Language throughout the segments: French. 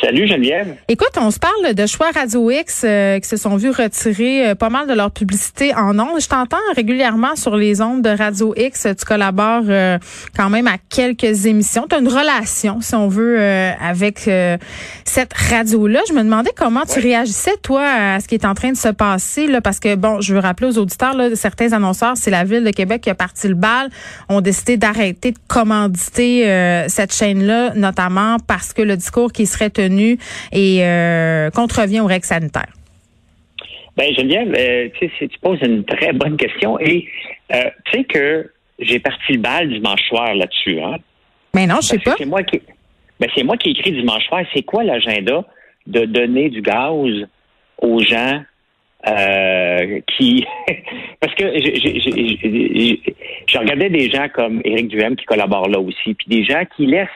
Salut Geneviève. Écoute, on se parle de choix Radio X euh, qui se sont vus retirer euh, pas mal de leur publicité en ondes. Je t'entends régulièrement sur les ondes de Radio X. Tu collabores euh, quand même à quelques émissions. Tu as une relation, si on veut, avec cette radio-là. Je me demandais comment tu réagissais, toi, à ce qui est en train de se passer. Là, parce que, bon, je veux rappeler aux auditeurs, là, certains annonceurs, c'est la Ville de Québec qui a parti le bal, ont décidé d'arrêter de commanditer cette chaîne-là, notamment parce que le discours qui serait tenu et euh, contrevient aux règles sanitaires? Ben Geneviève, euh, tu, poses une très bonne question et euh, tu sais que j'ai parti le bal dimanche soir là-dessus. Hein? Mais non, je sais pas. C'est moi qui, ben, c'est moi qui ai écrit dimanche soir. C'est quoi l'agenda de donner du gaz aux gens qui parce que je regardais des gens comme Éric Duhem qui collabore là aussi, puis des gens qui laissent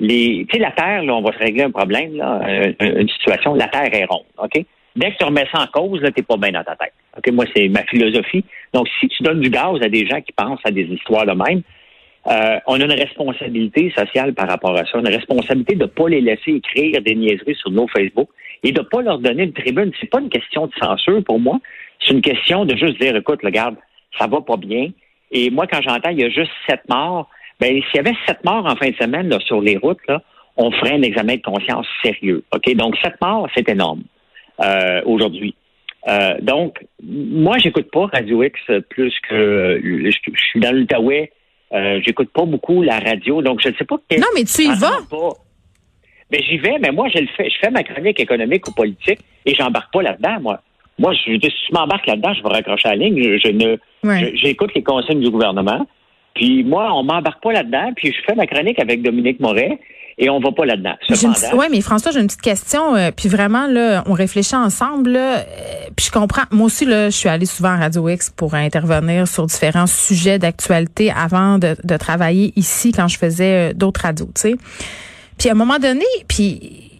les, tu sais, la Terre, là, on va se régler un problème, là, une situation, la Terre est ronde, OK? Dès que tu remets ça en cause, là, t'es pas bien dans ta tête. OK? Moi, c'est ma philosophie. Donc, si tu donnes du gaz à des gens qui pensent à des histoires de même, euh, on a une responsabilité sociale par rapport à ça, une responsabilité de ne pas les laisser écrire des niaiseries sur nos Facebook et de ne pas leur donner une tribune. C'est pas une question de censure pour moi, c'est une question de juste dire, écoute, regarde, ça va pas bien. Et moi, quand j'entends, il y a juste sept morts, ben, s'il y avait sept morts en fin de semaine là, sur les routes, là, on ferait un examen de conscience sérieux. OK? Donc, sept morts, c'est énorme euh, aujourd'hui. Euh, donc, moi, j'écoute pas Radio X plus que je, suis dans l'Outaouais. Euh, j'écoute pas beaucoup la radio, donc je ne sais pas. Non, mais tu y vas. Mais ben, j'y vais, mais moi, je le fais. Je fais ma chronique économique ou politique et j'embarque pas là-dedans, moi. Moi, je, si je m'embarque là-dedans, je vais raccrocher la ligne. Je, ne, j'écoute les consignes du gouvernement. Puis moi, on m'embarque pas là-dedans, puis je fais ma chronique avec Dominique Moret et on va pas là-dedans. Oui, mais François, j'ai une petite question. Euh, puis vraiment, là, on réfléchit ensemble. Là, euh, puis je comprends. Moi aussi, là, je suis allée souvent à Radio X pour intervenir sur différents sujets d'actualité avant de, de, travailler ici quand je faisais euh, d'autres radios, tu sais. Puis à un moment donné, puis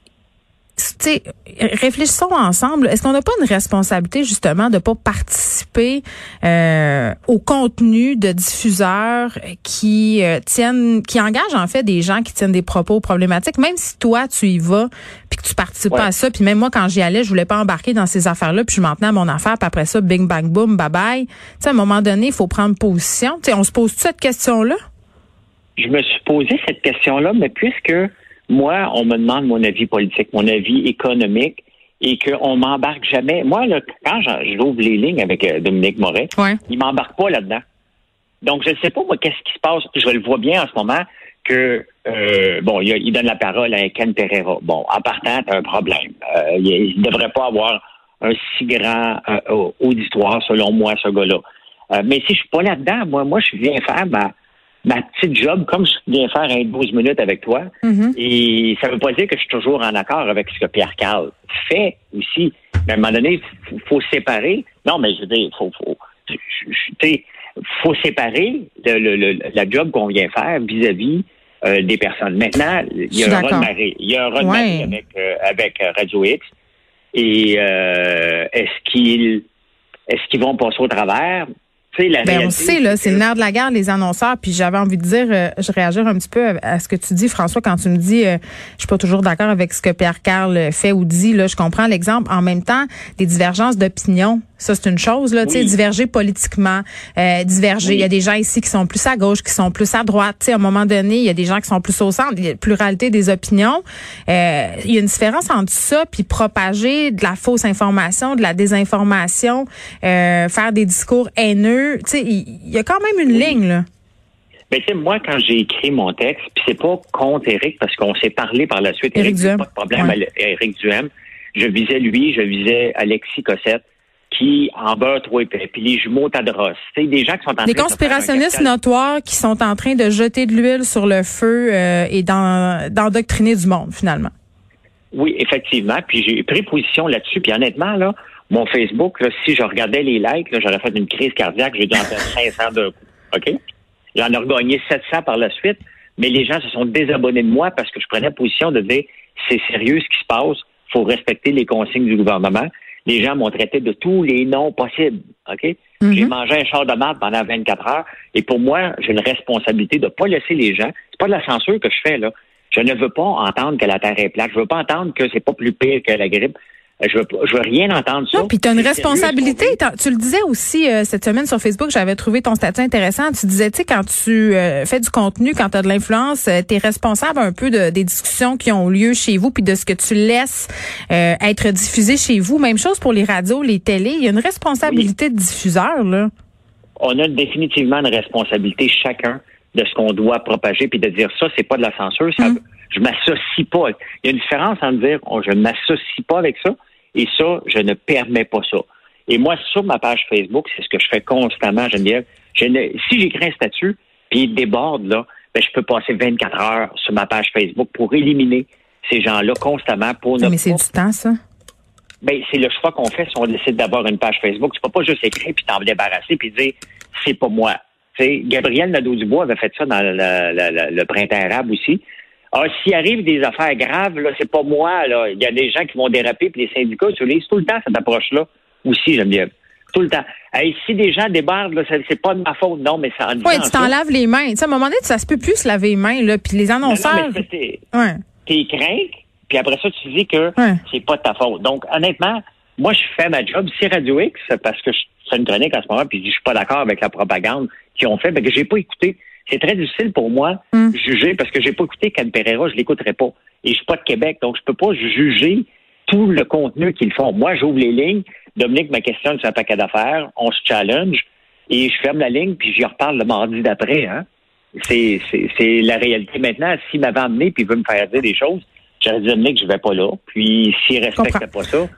sais, réfléchissons ensemble. Est-ce qu'on n'a pas une responsabilité justement de pas participer euh, au contenu de diffuseurs qui euh, tiennent, qui engagent en fait des gens qui tiennent des propos problématiques, même si toi tu y vas puis que tu participes pas à ça. Puis même moi quand j'y allais, je voulais pas embarquer dans ces affaires-là, puis je m'en tenais à mon affaire. Puis après ça, bing bang boom, bye bye. Tu sais, à un moment donné, il faut prendre position. Tu sais, on se pose cette question-là? Je me suis posé cette question-là, mais puisque moi, on me demande mon avis politique, mon avis économique, et qu'on m'embarque jamais. Moi, là, quand j'ouvre les lignes avec euh, Dominique Moret, il il m'embarque pas là-dedans. Donc, je ne sais pas, moi, qu'est-ce qui se passe. Je le vois bien en ce moment que, euh, bon, il, donne la parole à Ken Pereira. Bon, en partant, tu un problème. Euh, il ne devrait pas avoir un si grand auditoire, selon moi, ce gars-là. mais si je suis pas là-dedans, moi, moi, je viens faire ma ma petite job comme je viens faire un 12 minutes avec toi. Mm-hmm. Et ça veut pas dire que je suis toujours en accord avec ce que Pierre Carl fait aussi. Mais à un moment donné, il faut, séparer. Non, mais je veux dire, faut, faut, faut séparer le, la job qu'on vient faire vis-à-vis euh, des personnes. Maintenant, il y a un Marie. Il y a un Rod avec, euh, avec euh, Radio X. Et est-ce qu'ils est-ce qu'ils vont passer au travers? Ben, on sait, là, c'est le nerf de la guerre, les annonceurs. Puis j'avais envie de dire, euh, je réagir un petit peu à, ce que tu dis, François, quand tu me dis, euh, je suis pas toujours d'accord avec ce que Pierre Carl fait ou dit. Là, je comprends l'exemple. En même temps, des divergences d'opinion, ça c'est une chose. Là, tu sais, diverger politiquement, euh, diverger. Il y a des gens ici qui sont plus à gauche, qui sont plus à droite. Tu sais, à un moment donné, il y a des gens qui sont plus au centre. Il y a pluralité des opinions. Euh, il y a une différence entre ça puis propager de la fausse information, de la désinformation, faire des discours haineux il y, a quand même une ligne, là. Mais tu sais, moi, quand j'ai écrit mon texte, puis c'est pas contre Eric, parce qu'on s'est parlé par la suite. Éric Duhem. Pas de problème, Éric Duhem. Je visais lui, je visais Alexis Cossette, qui en beurre trop épais, puis les jumeaux Tadros. C'est des gens qui sont en train Des conspirationnistes notoires qui sont en train de jeter de l'huile sur le feu euh, et d'endoctriner du monde, finalement. Oui, effectivement. Puis j'ai pris position là-dessus. Puis honnêtement, là, mon Facebook, si je regardais les likes, j'aurais fait une crise cardiaque. J'ai dû en faire 500 de OK? J'en ai regagné 700 par la suite, mais les gens se sont désabonnés de moi parce que je prenais position de dire c'est sérieux ce qui se passe, faut respecter les consignes du gouvernement. Les gens m'ont traité de tous les noms possibles. OK? J'ai mangé un char de marde pendant 24 heures. Et pour moi, j'ai une responsabilité de ne pas laisser les gens. C'est pas de la censure que je fais, là. Je ne veux pas entendre que la Terre est plate. Je veux pas entendre que c'est pas plus pire que la grippe. Je veux, je veux rien entendre ça. Non, puis tu as une responsabilité. Tu le disais aussi euh, cette semaine sur Facebook, j'avais trouvé ton statut intéressant. Tu disais, tu sais, quand tu euh, fais du contenu, quand tu as de l'influence, euh, tu es responsable un peu de, des discussions qui ont lieu chez vous, puis de ce que tu laisses être diffusé chez vous. Même chose pour les radios, les télés. Il y a une responsabilité de diffuseur, là. On a définitivement une responsabilité chacun de ce qu'on doit propager, puis de dire ça, c'est pas de la censure. Ça, hum. Je m'associe pas. Il y a une différence entre dire oh, je ne m'associe pas avec ça et ça, je ne permets pas ça. Et moi, sur ma page Facebook, c'est ce que je fais constamment, Geneviève. Je ne, si j'écris un statut, puis il déborde, là, ben, je peux passer 24 heures sur ma page Facebook pour éliminer ces gens-là constamment pour ne Mais c'est du temps, ça? Ben, c'est le choix qu'on fait si on décide d'avoir une page Facebook. Tu peux pas juste écrire puis t'en débarrasser puis dire c'est pas moi. sais, Gabriel Nadeau-Dubois avait fait ça dans le printemps arabe aussi. Ah, s'il arrive des affaires graves, là, c'est pas moi, là. Il y a des gens qui vont déraper, puis les syndicats utilisent tout le temps cette approche-là aussi, j'aime bien. Tout le temps. Hey, si des gens débordent, là, c'est pas de ma faute, non, mais ça en Oui, tu t'en laves les mains. À un moment donné, ça se peut plus se laver les mains, là, puis les annonceurs. Non, t'es ouais. craint, puis après ça, tu dis que c'est pas de ta faute. Donc, honnêtement, moi, je fais ma job. Si Radio X, parce que je fais une chronique en ce moment, puis je suis pas d'accord avec la propagande qu'ils ont fait, ben que j'ai pas écouté c'est très difficile pour moi de hmm. juger parce que j'ai pas écouté Can Pereira, je l'écouterai pas. Et je suis pas de Québec, donc je peux pas juger tout le contenu qu'ils font. Moi, j'ouvre les lignes. Dominique me questionne sur un paquet d'affaires. On se challenge et je ferme la ligne puis j'y reparle le mardi d'après. Hein? C'est, c'est, la réalité. Maintenant, s'il m'avait emmené puis veut me faire dire des choses, j'aurais dit Dominique, je vais pas là. Puis s'il respecte pas ça,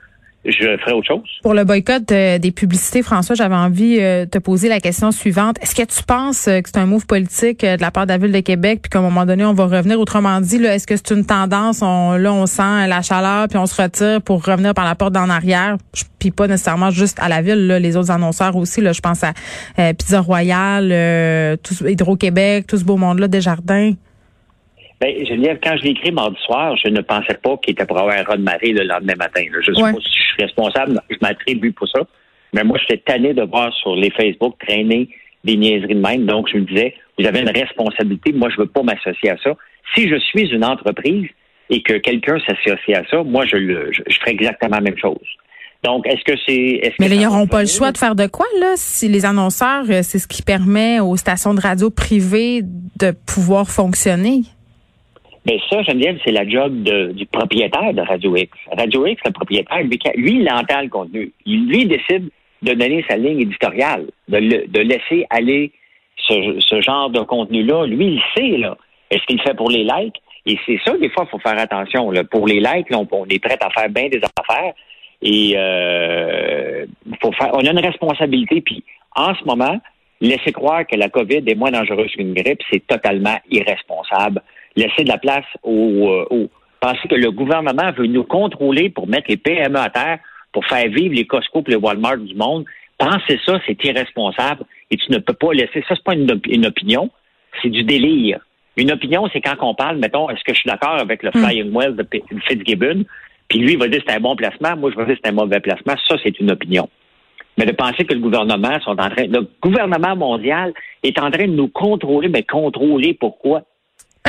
je ferai autre chose. Pour le boycott euh, des publicités, François, j'avais envie euh, de te poser la question suivante. Est-ce que tu penses euh, que c'est un move politique de la part de la Ville de Québec, puis qu'à un moment donné, on va revenir? Autrement dit, est-ce que c'est une tendance? On, là, on sent la chaleur, puis on se retire pour revenir par la porte d'en arrière, puis pas nécessairement juste à la Ville, là, les autres annonceurs aussi. Là, je pense à Pizza Royale, Hydro-Québec, tout ce beau monde-là, Desjardins. Ben, Geneviève, quand je l'ai écrit mardi soir, je ne pensais pas qu'il était pour avoir un raz de marée le lendemain matin. Je ne sais pas si je suis responsable, je m'attribue pour ça. Mais moi, j'étais tanné de voir sur les Facebook traîner des niaiseries de même. Donc, je me disais, vous avez une responsabilité. Moi, je ne veux pas m'associer à ça. Si je suis une entreprise et que quelqu'un s'associe à ça, moi, je, le, je, ferai exactement la même chose. Donc, est-ce que c'est... Mais ils n'auront pas le choix de faire de quoi, là? Si les annonceurs, euh, c'est ce qui permet aux stations de radio privées de pouvoir fonctionner. Mais ça, Geneviève, c'est la job du propriétaire de Radio X. Radio X, le propriétaire, lui, il entend le contenu. Il, lui, décide de donner sa ligne éditoriale, de, laisser aller ce, genre de contenu-là. Lui, il sait, là. Est-ce qu'il fait pour les likes? Et c'est ça, des fois, il faut faire attention. Pour les likes, on, est prêt à faire bien des affaires. Et euh, faut faire, on a une responsabilité. Puis, en ce moment, laisser croire que la COVID est moins dangereuse qu'une grippe, c'est totalement irresponsable laisser de la place au, euh, penser que le gouvernement veut nous contrôler pour mettre les PME à terre, pour faire vivre les Costco et les Walmart du monde. Penser ça, c'est irresponsable et tu ne peux pas laisser. Ça, c'est pas une, opinion, c'est du délire. Une opinion, c'est quand on parle, mettons, est-ce que je suis d'accord avec le hmm. Flying Well de Fitzgibbon, puis lui il va dire c'est un bon placement, moi je vais dire c'est un mauvais placement, ça c'est une opinion. Mais de penser que le gouvernement sont en train, le gouvernement mondial est en train de nous contrôler, mais contrôler pourquoi?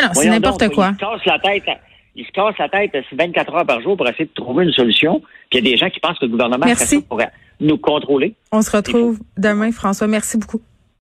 Non, c'est n'importe quoi. Il se casse la tête. Il se casse la tête 24 heures par jour pour essayer de trouver une solution. Puis il y a des gens qui pensent que le gouvernement pourrait nous contrôler. On se retrouve demain, François. Merci beaucoup.